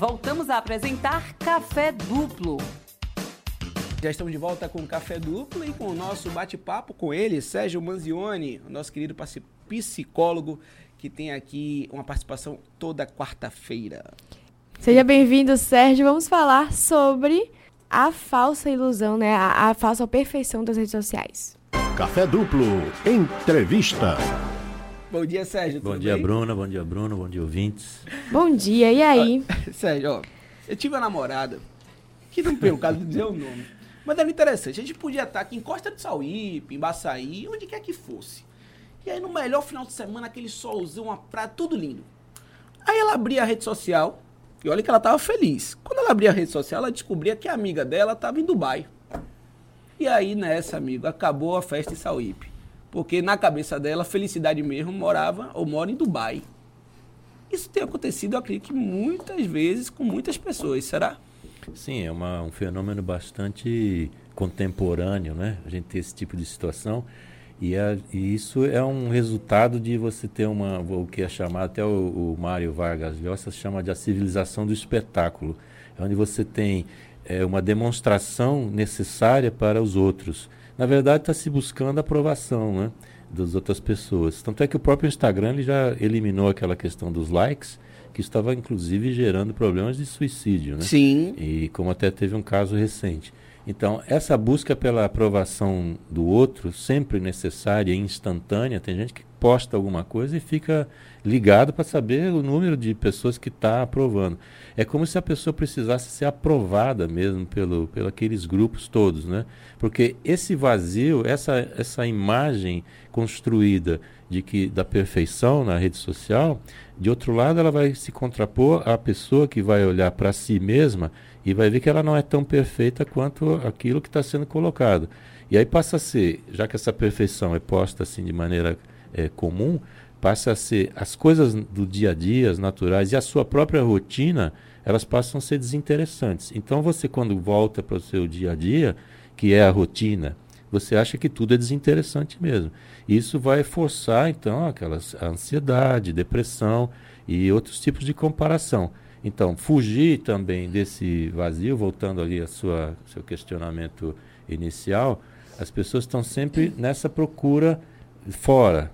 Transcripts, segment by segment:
Voltamos a apresentar Café Duplo. Já estamos de volta com o Café Duplo e com o nosso bate-papo com ele, Sérgio Manzioni, o nosso querido psicólogo, que tem aqui uma participação toda quarta-feira. Seja bem-vindo, Sérgio. Vamos falar sobre a falsa ilusão, né? A, a falsa perfeição das redes sociais. Café Duplo, entrevista. Bom dia, Sérgio. Bom dia, bem? Bruna. Bom dia, Bruno. Bom dia, ouvintes. Bom dia, e aí? Sérgio, ó, eu tive uma namorada, que não tem o caso de dizer o nome, mas era interessante. A gente podia estar aqui em Costa do Sauípe, em Baçaí, onde quer que fosse. E aí, no melhor final de semana, aquele solzão, uma praia, tudo lindo. Aí ela abria a rede social, e olha que ela estava feliz. Quando ela abria a rede social, ela descobria que a amiga dela estava em Dubai. E aí, nessa, amigo, acabou a festa em Sauípe. Porque na cabeça dela, felicidade mesmo morava ou mora em Dubai. Isso tem acontecido, eu acredito que muitas vezes com muitas pessoas, será? Sim, é uma, um fenômeno bastante contemporâneo, né? A gente ter esse tipo de situação. E, a, e, isso é um resultado de você ter uma, o que é chamado, até o, o Mário Vargas Llosa chama de a civilização do espetáculo. É onde você tem é, uma demonstração necessária para os outros na verdade está se buscando a aprovação né, das outras pessoas. Tanto é que o próprio Instagram ele já eliminou aquela questão dos likes, que estava inclusive gerando problemas de suicídio. Né? Sim. E como até teve um caso recente. Então, essa busca pela aprovação do outro, sempre necessária e instantânea, tem gente que posta alguma coisa e fica ligado para saber o número de pessoas que está aprovando. É como se a pessoa precisasse ser aprovada mesmo pelo, pelo aqueles grupos todos, né? Porque esse vazio, essa, essa imagem construída de que da perfeição na rede social, de outro lado ela vai se contrapor à pessoa que vai olhar para si mesma e vai ver que ela não é tão perfeita quanto aquilo que está sendo colocado. E aí passa a ser, já que essa perfeição é posta assim de maneira é, comum, passa a ser as coisas do dia a dia, as naturais e a sua própria rotina, elas passam a ser desinteressantes. Então você quando volta para o seu dia a dia, que é a rotina, você acha que tudo é desinteressante mesmo. Isso vai forçar então aquelas a ansiedade, depressão e outros tipos de comparação. Então, fugir também desse vazio, voltando ali ao seu questionamento inicial, as pessoas estão sempre nessa procura fora,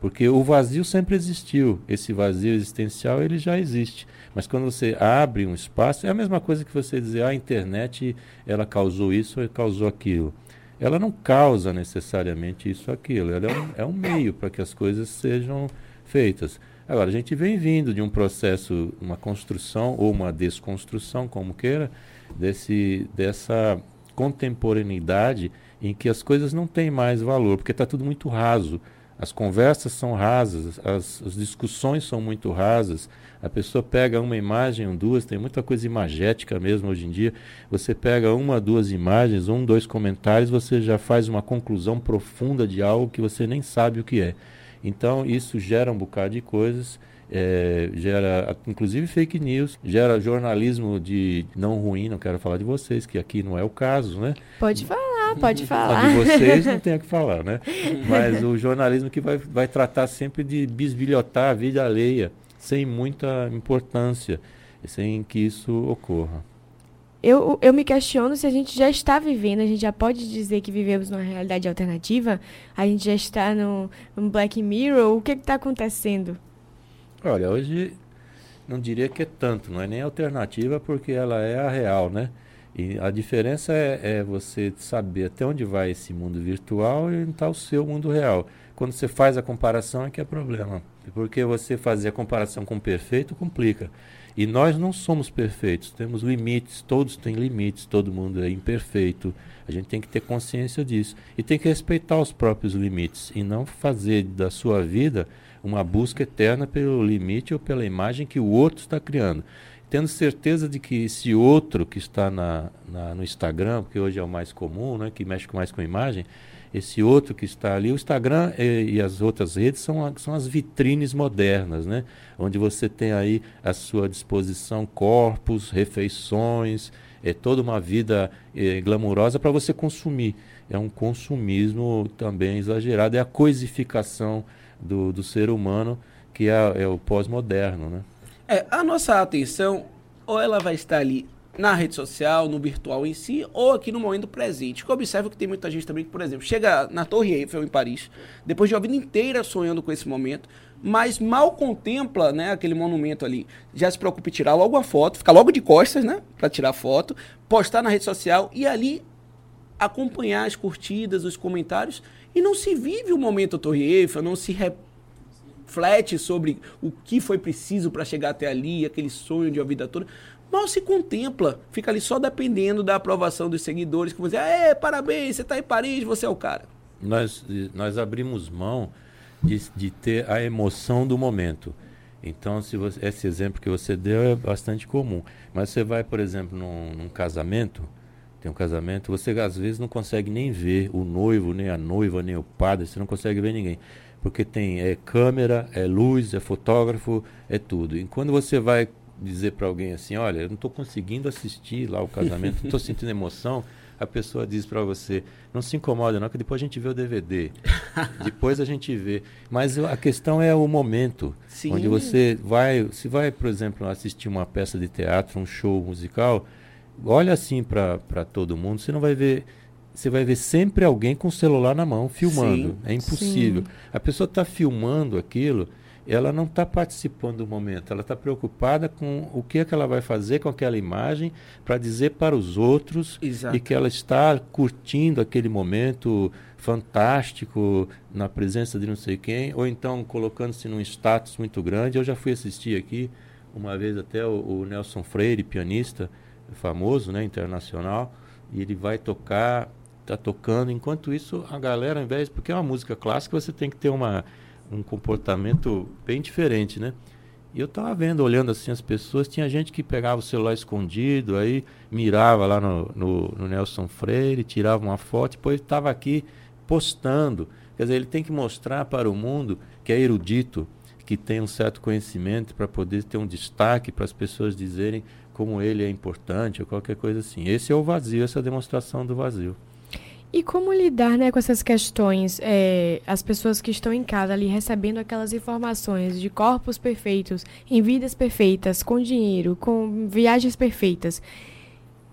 porque o vazio sempre existiu. Esse vazio existencial ele já existe. Mas quando você abre um espaço, é a mesma coisa que você dizer, ah, a internet ela causou isso ou causou aquilo. Ela não causa necessariamente isso ou aquilo. Ela é um, é um meio para que as coisas sejam feitas. Agora, a gente vem vindo de um processo, uma construção ou uma desconstrução, como queira, desse, dessa contemporaneidade em que as coisas não têm mais valor, porque está tudo muito raso. As conversas são rasas, as, as, discussões são muito rasas. A pessoa pega uma imagem, um, duas, tem muita coisa imagética mesmo hoje em dia. Você pega uma, duas imagens, um, dois comentários, você já faz uma conclusão profunda de algo que você nem sabe o que é. Então, isso gera um bocado de coisas, é, gera inclusive fake news, gera jornalismo de não ruim, não quero falar de vocês, que aqui não é o caso, né? Pode falar pode falar. A de vocês não tem o que falar, né? Mas o jornalismo que vai, vai tratar sempre de bisbilhotar a vida alheia, sem muita importância, sem que isso ocorra. Eu, eu me questiono se a gente já está vivendo, a gente já pode dizer que vivemos numa realidade alternativa, a gente já está no, no Black Mirror, o que está acontecendo? Olha, hoje não diria que é tanto, não é nem alternativa porque ela é a real, né? E a diferença é, é, você saber até onde vai esse mundo virtual e onde está o seu mundo real. Quando você faz a comparação é que é problema. Porque você fazer a comparação com o perfeito complica. E nós não somos perfeitos, temos limites, todos têm limites, todo mundo é imperfeito. A gente tem que ter consciência disso. E tem que respeitar os próprios limites e não fazer da sua vida uma busca eterna pelo limite ou pela imagem que o outro está criando tendo certeza de que esse outro que está na, na, no Instagram, porque hoje é o mais comum, né, que mexe mais com imagem, esse outro que está ali, o Instagram e, e, as outras redes são, são as vitrines modernas, né, onde você tem aí à sua disposição corpos, refeições, é toda uma vida é, glamurosa para você consumir. É um consumismo também exagerado, é a coisificação do, do ser humano que é, é o pós-moderno, né? É, a nossa atenção ou ela vai estar ali na rede social, no virtual em si, ou aqui no momento presente. Que eu observo que tem muita gente também que, por exemplo, chega na Torre Eiffel em Paris, depois de uma vida inteira sonhando com esse momento, mas mal contempla né, aquele monumento ali. Já se preocupa em tirar logo uma foto, ficar logo de costas, né? Para tirar foto, postar na rede social e ali acompanhar as curtidas, os comentários, e não se vive o momento Torre Eiffel, não se reflete sobre o que foi preciso para chegar até ali, aquele sonho de uma vida toda. Mal se contempla, fica ali só dependendo da aprovação dos seguidores que vão dizer: é, parabéns, você está em Paris, você é o cara. Nós, nós abrimos mão de, de ter a emoção do momento. Então, se você, esse exemplo que você deu é bastante comum. Mas você vai, por exemplo, num, num, casamento, tem um casamento, você às vezes não consegue nem ver o noivo, nem a noiva, nem o padre, você não consegue ver ninguém. Porque tem é, câmera, é luz, é fotógrafo, é tudo. E quando você vai dizer para alguém assim, olha, eu não estou conseguindo assistir lá o casamento, não estou sentindo emoção, a pessoa diz para você, não se incomoda não, que depois a gente vê o DVD. depois a gente vê. Mas a questão é o momento. Sim. Onde você vai, se vai, por exemplo, assistir uma peça de teatro, um show musical, olha assim para todo mundo, você não vai ver você vai ver sempre alguém com o celular na mão filmando. Sim, é impossível. Sim. A pessoa está filmando aquilo, ela não está participando do momento, ela está preocupada com o que é que ela vai fazer com aquela imagem para dizer para os outros Exato. e que ela está curtindo aquele momento fantástico na presença de não sei quem, ou então colocando-se num status muito grande. Eu já fui assistir aqui uma vez até o, o Nelson Freire, pianista famoso, né, internacional, e ele vai tocar, está tocando. Enquanto isso, a galera, ao invés, porque é uma música clássica, você tem que ter uma um comportamento bem diferente, né? E eu estava vendo, olhando assim as pessoas, tinha gente que pegava o celular escondido, aí mirava lá no, no, no Nelson Freire, tirava uma foto, depois estava aqui postando. Quer dizer, ele tem que mostrar para o mundo que é erudito, que tem um certo conhecimento para poder ter um destaque, para as pessoas dizerem como ele é importante ou qualquer coisa assim. Esse é o vazio, essa é a demonstração do vazio. E como lidar né, com essas questões? É, as pessoas que estão em casa ali recebendo aquelas informações de corpos perfeitos, em vidas perfeitas, com dinheiro, com viagens perfeitas.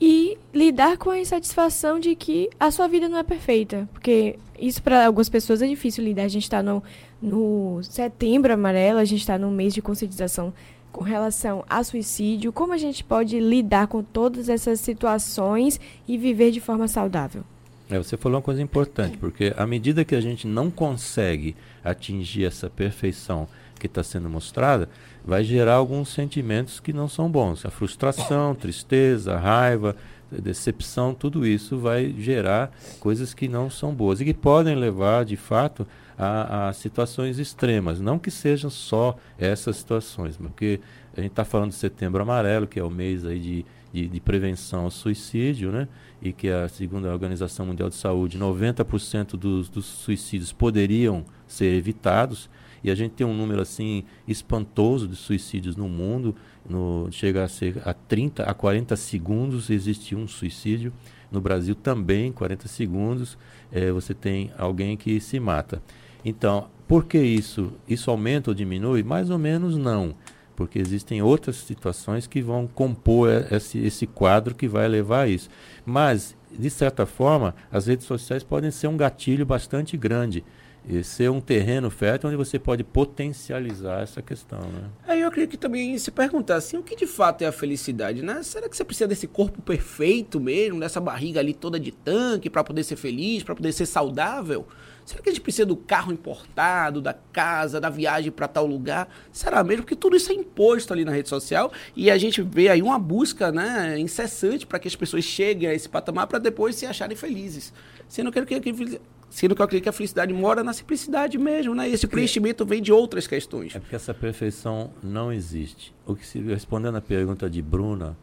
E lidar com a insatisfação de que a sua vida não é perfeita. Porque isso para algumas pessoas é difícil lidar. A gente está no, no setembro amarelo, a gente está no mês de conscientização com relação a suicídio. Como a gente pode lidar com todas essas situações e viver de forma saudável? É, você falou uma coisa importante, porque à medida que a gente não consegue atingir essa perfeição que está sendo mostrada, vai gerar alguns sentimentos que não são bons. A frustração, tristeza, raiva, decepção, tudo isso vai gerar coisas que não são boas e que podem levar, de fato, a, a situações extremas. Não que sejam só essas situações, porque a gente está falando de setembro amarelo, que é o mês aí de, de, de prevenção ao suicídio, né? E que a segundo a Organização Mundial de Saúde, 90% dos, dos suicídios poderiam ser evitados. E a gente tem um número assim espantoso de suicídios no mundo, no, chega a ser a 30 a 40 segundos existe um suicídio. No Brasil também, 40 segundos, é, você tem alguém que se mata. Então, por que isso? Isso aumenta ou diminui? Mais ou menos não porque existem outras situações que vão compor esse, esse quadro que vai levar a isso. Mas, de certa forma, as redes sociais podem ser um gatilho bastante grande e ser um terreno fértil onde você pode potencializar essa questão, né? Aí eu queria que também se perguntar assim, o que de fato é a felicidade, né? Será que você precisa desse corpo perfeito mesmo, dessa barriga ali toda de tanque para poder ser feliz, para poder ser saudável? Será que a gente precisa do carro importado, da casa, da viagem para tal lugar? Será mesmo? Porque tudo isso é imposto ali na rede social e a gente vê aí uma busca né, incessante para que as pessoas cheguem a esse patamar para depois se acharem felizes. Sendo que, que, sendo que eu acredito que a felicidade mora na simplicidade mesmo, né? Esse preenchimento vem de outras questões. É porque essa perfeição não existe. O que se, respondendo à pergunta de Bruna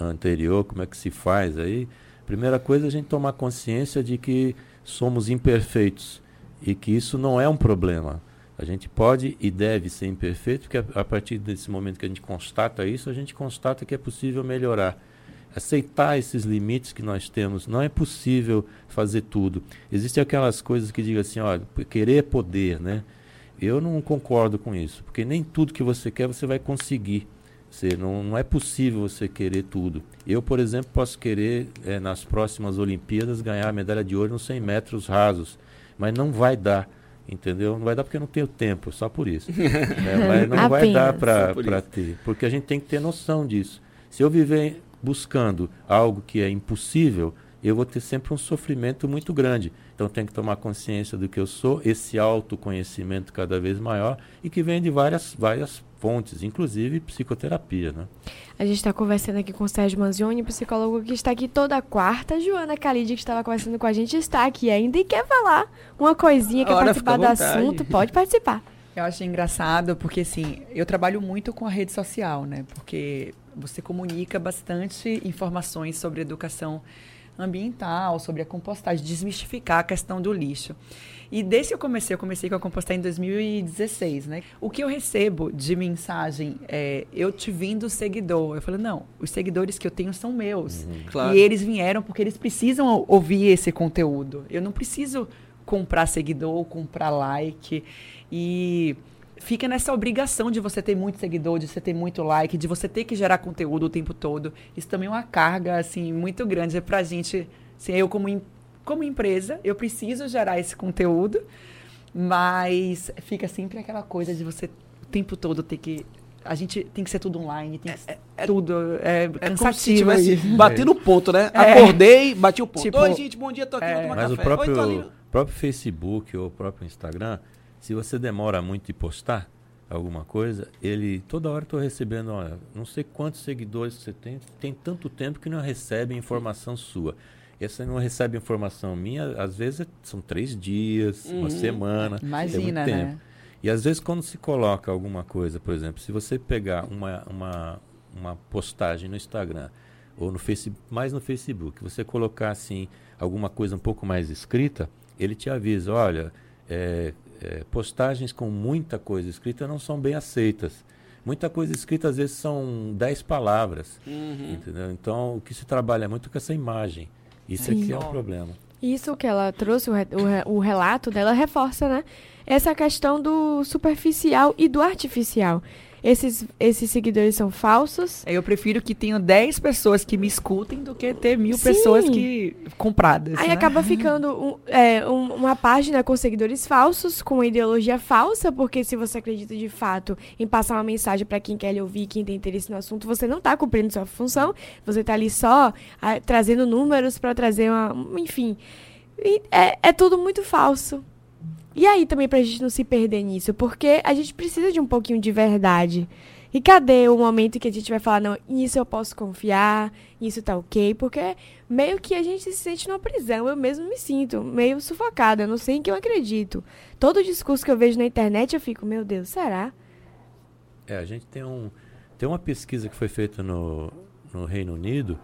anterior, como é que se faz aí? Primeira coisa é a gente tomar consciência de que somos imperfeitos e que isso não é um problema. A gente pode e deve ser imperfeito, porque a, a partir desse momento que a gente constata isso, a gente constata que é possível melhorar. Aceitar esses limites que nós temos, não é possível fazer tudo. Existem aquelas coisas que digam assim, olha, querer é poder, né? Eu não concordo com isso, porque nem tudo que você quer você vai conseguir. Você não, não é possível você querer tudo. Eu, por exemplo, posso querer, é, nas próximas Olimpíadas, ganhar a medalha de ouro nos 100 metros rasos, mas não vai dar. Entendeu? Não vai dar porque eu não tenho tempo, só por isso. É, mas não vai dar para ter. Porque a gente tem que ter noção disso. Se eu viver buscando algo que é impossível, eu vou ter sempre um sofrimento muito grande. Então tenho que tomar consciência do que eu sou, esse autoconhecimento cada vez maior e que vem de várias, várias fontes, inclusive psicoterapia. Né? A gente está conversando aqui com o Sérgio Manzioni, psicólogo que está aqui toda quarta. Joana Khalid, que estava conversando com a gente, está aqui ainda e quer falar uma coisinha, quer Ora, participar do assunto. Pode participar. Eu acho engraçado porque, assim, eu trabalho muito com a rede social, né? Porque você comunica bastante informações sobre educação ambiental, sobre a compostagem, desmistificar a questão do lixo. E desde que eu comecei, eu comecei com a compostagem em 2016, né? O que eu recebo de mensagem é, eu te vindo seguidor. Eu falei, não, os seguidores que eu tenho são meus. Claro. E eles vieram porque eles precisam ou- ouvir esse conteúdo. Eu não preciso comprar seguidor ou comprar like. E fica nessa obrigação de você ter muito seguidor, de você ter muito like, de você ter que gerar conteúdo o tempo todo. Isso também é uma carga, assim, muito grande pra gente. Assim, eu como, em- como empresa, eu preciso gerar esse conteúdo, mas fica sempre aquela coisa de você o tempo todo ter que... A gente tem que ser tudo online, tem que ser tudo... É, É como se cansativo tivesse isso. batido o ponto, né? É. Acordei, bati o ponto. Tipo, Oi, gente, bom dia, tô aqui, é. Mas o café. Oi, tô ali. próprio, próprio Facebook ou o próprio Instagram, se você demora muito em postar alguma coisa, ele toda hora estou recebendo, olha, não sei quantos seguidores você tem, tem tanto tempo que não recebe informação sua. Essa não recebe informação minha, às vezes é- são três dias, uma semana, é Imagina, muito né? tempo. E às vezes quando se coloca alguma coisa, por exemplo, se você pegar uma, uma, uma postagem no Instagram ou no Facebook, mais no Facebook, você colocar assim alguma coisa um pouco mais escrita, ele te avisa, olha, é, é, postagens com muita coisa escrita não são bem aceitas. Muita coisa escrita às vezes são 10 palavras, Uhum. entendeu? Então o que se trabalha é muito com essa imagem. Isso Sim. aqui é um problema. Isso que ela trouxe, o, re- o re- o relato dela, reforça, né? Essa questão do superficial e do artificial. Esses, esses seguidores são falsos. Eu prefiro que tenham 10 pessoas que me escutem do que ter mil Sim. pessoas que compradas. Aí né? acaba ficando um- é, um- uma página com seguidores falsos, com ideologia falsa, porque se você acredita de fato em passar uma mensagem para quem quer lhe ouvir, quem tem interesse no assunto, você não está cumprindo sua função, você está ali só ah, trazendo números para trazer uma. Enfim. É, é tudo muito falso. E aí também pra gente não se perder nisso, porque a gente precisa de um pouquinho de verdade. E cadê o momento que a gente vai falar, não, nisso eu posso confiar, isso tá ok? Porque meio que a gente se sente numa prisão, eu mesmo me sinto meio sufocada, não sei em que eu acredito. Todo discurso que eu vejo na internet eu fico, meu Deus, será? É, a gente tem, um, tem uma pesquisa que foi feita no, no Reino Unido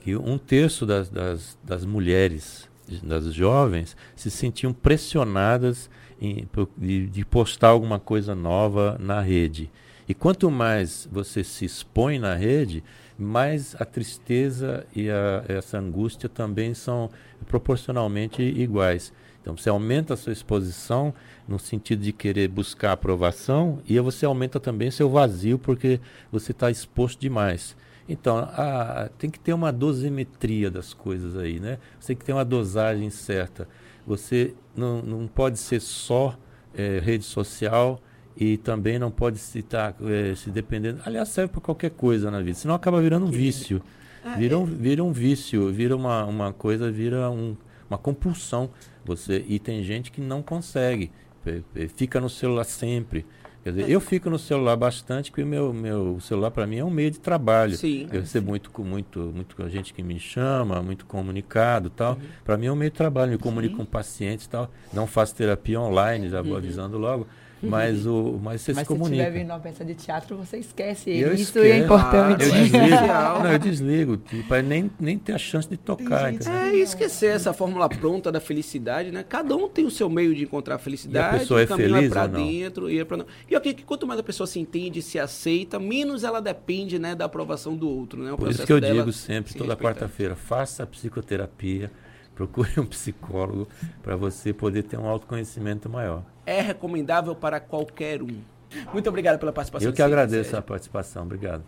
que um terço das, das, das mulheres, das jovens, se sentiam pressionadas em, de, de postar alguma coisa nova na rede. E quanto mais você se expõe na rede, mais a tristeza e a, essa angústia também são proporcionalmente iguais. Então você aumenta a sua exposição no sentido de querer buscar aprovação e você aumenta também seu vazio porque você está exposto demais. Então a- tem que ter uma dosimetria das coisas aí, né? Você tem que ter uma dosagem certa. Você não, não pode ser só eh, rede social e também não pode se estar se dependendo. Aliás, serve para qualquer coisa na vida, senão acaba virando um vício. Vira um, vira um vício, vira uma, uma coisa, vira um, uma compulsão. Você, e tem gente que não consegue, fica no celular sempre. Quer dizer, eu fico no celular bastante, porque o meu, meu celular para mim é um meio de trabalho. Sim. Eu recebo muito, com- muito, muito gente que me chama, muito comunicado tal. Para mim é um meio de trabalho, eu comunico com pacientes tal. Não faço terapia online, já vou avisando logo. Mas, o, mas você Mas se se comunica. tiver vindo uma peça de teatro, você esquece Eu. Isso esqueço. é importante. Eu É desligo. Não, eu desligo. Para nem, nem ter a chance de tocar. gente? É esquecer essa fórmula pronta da felicidade, né? Cada um tem o seu meio de encontrar a felicidade. E a pessoa o é caminho feliz é pra ou não? dentro e é pra não. E ok, que quanto mais a pessoa se entende, se aceita, menos ela depende, né, da aprovação do outro, né? O Por isso que eu digo sempre, se toda quarta-feira, faça a psicoterapia, procure um psicólogo para você poder ter um autoconhecimento maior. É recomendável para qualquer um. Muito obrigado pela participação. Eu que agradeço Sérgio. a participação. Obrigado.